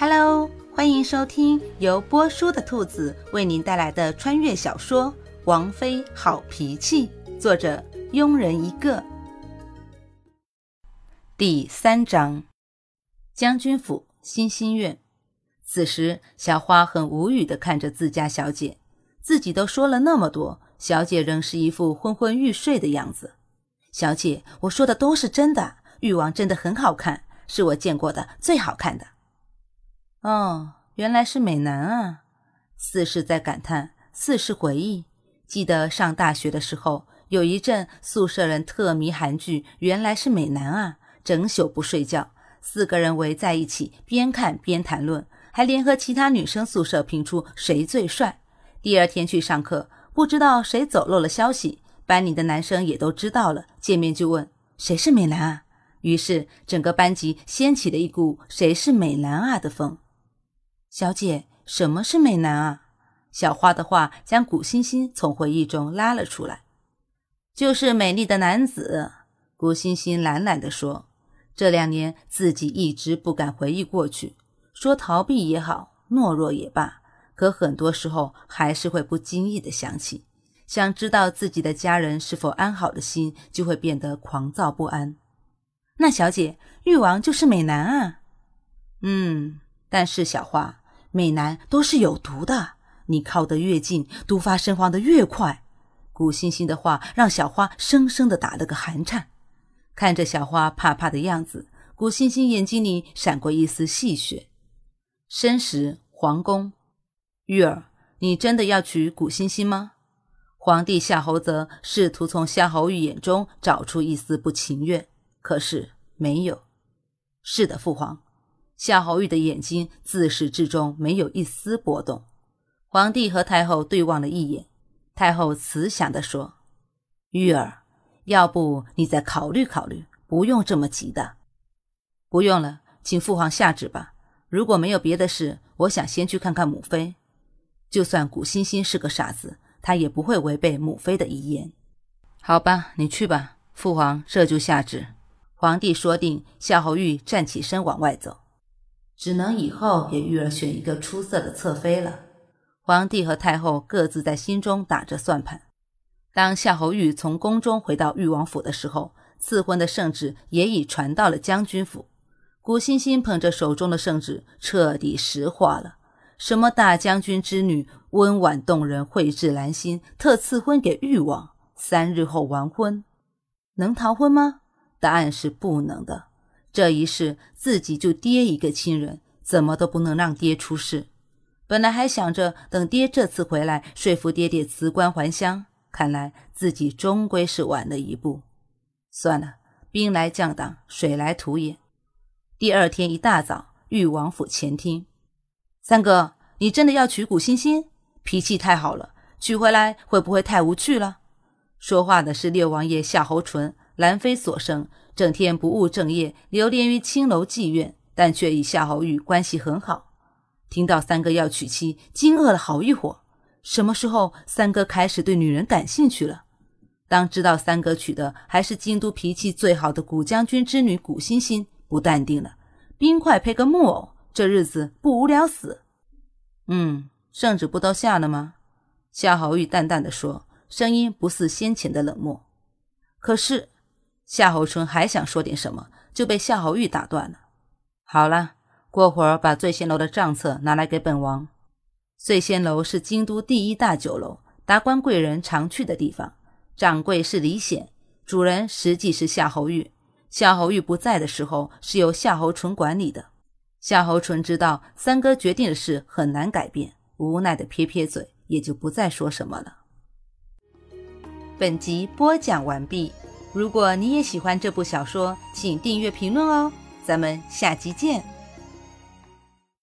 Hello，欢迎收听由波叔的兔子为您带来的穿越小说《王妃好脾气》，作者庸人一个。第三章，将军府欣欣院。此时，小花很无语的看着自家小姐，自己都说了那么多，小姐仍是一副昏昏欲睡的样子。小姐，我说的都是真的，誉王真的很好看，是我见过的最好看的。哦，原来是美男啊！四是在感叹，四是回忆。记得上大学的时候，有一阵宿舍人特迷韩剧，原来是美男啊，整宿不睡觉，四个人围在一起，边看边谈论。还联合其他女生宿舍评出谁最帅。第二天去上课，不知道谁走漏了消息，班里的男生也都知道了，见面就问谁是美男啊。于是整个班级掀起了一股谁是美男啊的风。小姐，什么是美男啊？小花的话将古欣欣从回忆中拉了出来，就是美丽的男子。古欣欣懒懒地说：“这两年自己一直不敢回忆过去。”说逃避也好，懦弱也罢，可很多时候还是会不经意的想起，想知道自己的家人是否安好的心，就会变得狂躁不安。那小姐，誉王就是美男啊？嗯，但是小花，美男都是有毒的，你靠得越近，毒发生黄的越快。古欣欣的话让小花生生的打了个寒颤，看着小花怕怕的样子，古欣欣眼睛里闪过一丝戏谑。申时，皇宫，玉儿，你真的要娶古欣欣吗？皇帝夏侯泽试图从夏侯玉眼中找出一丝不情愿，可是没有。是的，父皇。夏侯玉的眼睛自始至终没有一丝波动。皇帝和太后对望了一眼，太后慈祥地说：“玉儿，要不你再考虑考虑，不用这么急的。不用了，请父皇下旨吧。”如果没有别的事，我想先去看看母妃。就算古欣欣是个傻子，她也不会违背母妃的遗言。好吧，你去吧。父皇这就下旨。皇帝说定，夏侯玉站起身往外走。只能以后给玉儿选一个出色的侧妃了。皇帝和太后各自在心中打着算盘。当夏侯玉从宫中回到裕王府的时候，赐婚的圣旨也已传到了将军府。古欣欣捧着手中的圣旨，彻底石化了。什么大将军之女，温婉动人，蕙质兰心，特赐婚给誉王，三日后完婚，能逃婚吗？答案是不能的。这一世自己就爹一个亲人，怎么都不能让爹出事。本来还想着等爹这次回来，说服爹爹辞官还乡，看来自己终归是晚了一步。算了，兵来将挡，水来土掩。第二天一大早，裕王府前厅，三哥，你真的要娶古欣欣？脾气太好了，娶回来会不会太无趣了？说话的是六王爷夏侯淳，兰妃所生，整天不务正业，流连于青楼妓院，但却与夏侯玉关系很好。听到三哥要娶妻，惊愕了好一会儿。什么时候三哥开始对女人感兴趣了？当知道三哥娶的还是京都脾气最好的古将军之女古欣欣。不淡定了，冰块配个木偶，这日子不无聊死。嗯，圣旨不都下了吗？夏侯玉淡淡的说，声音不似先前的冷漠。可是夏侯淳还想说点什么，就被夏侯玉打断了。好了，过会儿把醉仙楼的账册拿来给本王。醉仙楼是京都第一大酒楼，达官贵人常去的地方。掌柜是李显，主人实际是夏侯玉。夏侯玉不在的时候，是由夏侯淳管理的。夏侯淳知道三哥决定的事很难改变，无奈的撇撇嘴，也就不再说什么了。本集播讲完毕。如果你也喜欢这部小说，请订阅、评论哦。咱们下集见。